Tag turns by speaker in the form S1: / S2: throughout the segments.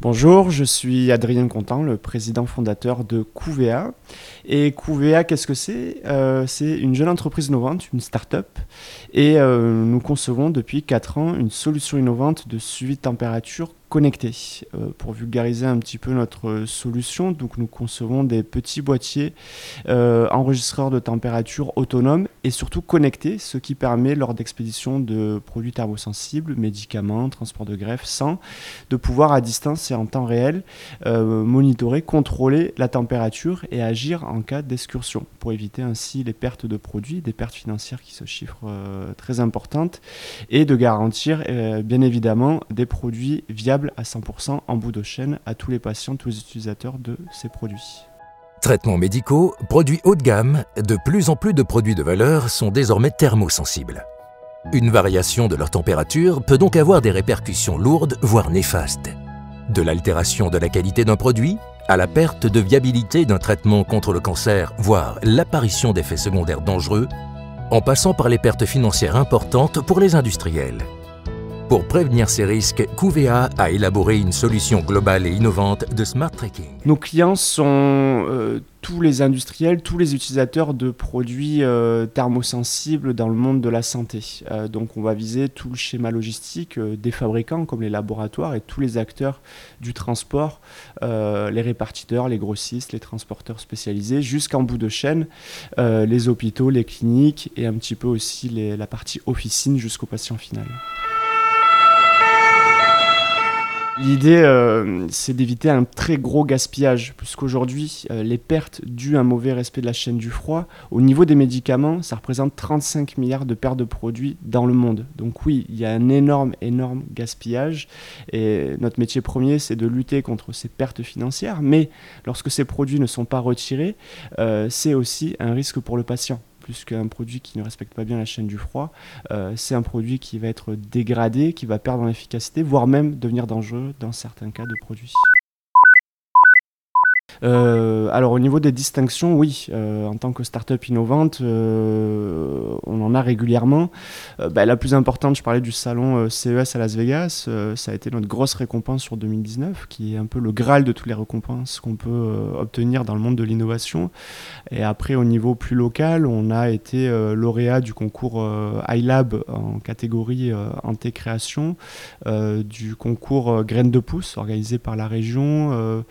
S1: Bonjour, je suis Adrien Contant, le président fondateur de QVA. Et QVA, qu'est-ce que c'est? Euh, C'est une jeune entreprise innovante, une start-up. Et euh, nous concevons depuis 4 ans une solution innovante de suivi de température connectés. Euh, pour vulgariser un petit peu notre solution, donc nous concevons des petits boîtiers euh, enregistreurs de température autonomes et surtout connectés, ce qui permet lors d'expédition de produits thermosensibles, médicaments, transport de greffe, sang, de pouvoir à distance et en temps réel euh, monitorer, contrôler la température et agir en cas d'excursion pour éviter ainsi les pertes de produits, des pertes financières qui se chiffrent très importantes et de garantir bien évidemment des produits viables à 100% en bout de chaîne à tous les patients, tous les utilisateurs de ces produits.
S2: Traitements médicaux, produits haut de gamme, de plus en plus de produits de valeur sont désormais thermosensibles. Une variation de leur température peut donc avoir des répercussions lourdes, voire néfastes. De l'altération de la qualité d'un produit à la perte de viabilité d'un traitement contre le cancer, voire l'apparition d'effets secondaires dangereux, en passant par les pertes financières importantes pour les industriels. Pour prévenir ces risques, QVA a élaboré une solution globale et innovante de smart tracking.
S1: Nos clients sont euh, tous les industriels, tous les utilisateurs de produits euh, thermosensibles dans le monde de la santé. Euh, donc on va viser tout le schéma logistique des fabricants comme les laboratoires et tous les acteurs du transport, les répartiteurs, les grossistes, les transporteurs spécialisés, jusqu'en bout de chaîne, les hôpitaux, les cliniques et un petit peu aussi la partie officine jusqu'au patient final. L'idée, euh, c'est d'éviter un très gros gaspillage, puisqu'aujourd'hui, euh, les pertes dues à un mauvais respect de la chaîne du froid, au niveau des médicaments, ça représente 35 milliards de pertes de produits dans le monde. Donc oui, il y a un énorme, énorme gaspillage, et notre métier premier, c'est de lutter contre ces pertes financières, mais lorsque ces produits ne sont pas retirés, euh, c'est aussi un risque pour le patient plus qu'un produit qui ne respecte pas bien la chaîne du froid. Euh, c'est un produit qui va être dégradé, qui va perdre en efficacité, voire même devenir dangereux dans certains cas de produits. Euh, alors au niveau des distinctions, oui, euh, en tant que start-up innovante, euh, on en a régulièrement. Bah, la plus importante, je parlais du salon CES à Las Vegas, ça a été notre grosse récompense sur 2019, qui est un peu le graal de toutes les récompenses qu'on peut obtenir dans le monde de l'innovation. Et après, au niveau plus local, on a été lauréat du concours iLab en catégorie anté-création, du concours Graines de pouce organisé par la région.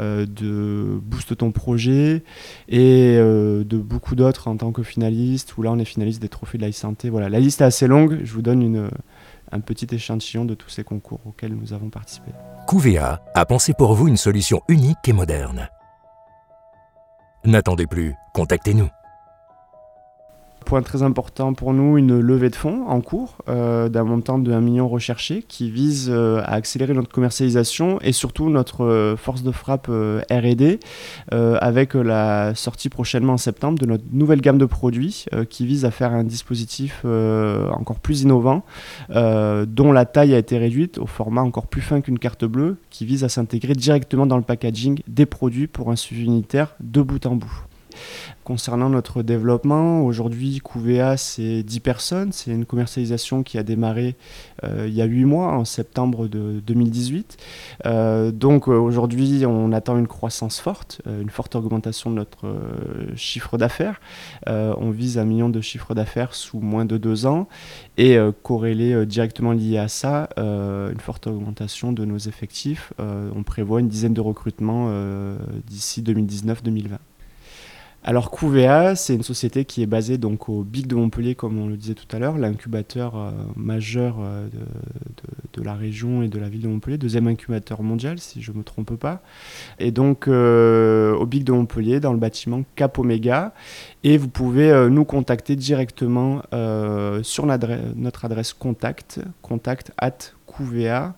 S1: Euh, de Boost ton projet et euh, de beaucoup d'autres en tant que finaliste, où là on est finaliste des trophées de la santé. Voilà, la liste est assez longue, je vous donne un petit échantillon de tous ces concours auxquels nous avons participé.
S2: QVA a pensé pour vous une solution unique et moderne. N'attendez plus, contactez-nous
S1: point très important pour nous, une levée de fonds en cours euh, d'un montant de 1 million recherché qui vise euh, à accélérer notre commercialisation et surtout notre euh, force de frappe RD avec la sortie prochainement en septembre de notre nouvelle gamme de produits qui vise à faire un dispositif encore plus innovant dont la taille a été réduite au format encore plus fin qu'une carte bleue qui vise à s'intégrer directement dans le packaging des produits pour un suivi unitaire de bout en bout. Concernant notre développement, aujourd'hui, QVA, c'est 10 personnes. C'est une commercialisation qui a démarré euh, il y a 8 mois, en septembre de 2018. Euh, donc euh, aujourd'hui, on attend une croissance forte, une forte augmentation de notre chiffre d'affaires. on vise un million de chiffre d'affaires sous moins de deux ans et corrélé directement lié à ça, une forte augmentation de nos effectifs. on prévoit une dizaine de recrutements d'ici 2019-2020. Alors QVA, c'est une société qui est basée donc au BIC de Montpellier, comme on le disait tout à l'heure, l'incubateur euh, majeur euh, de, la région et de la ville de Montpellier, deuxième incubateur mondial si je ne me trompe pas. Et donc euh, au BIC de Montpellier, dans le bâtiment Cap Omega. Et vous pouvez nous contacter directement sur notre adresse contact, contact at QVA,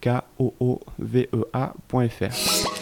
S1: k o o v e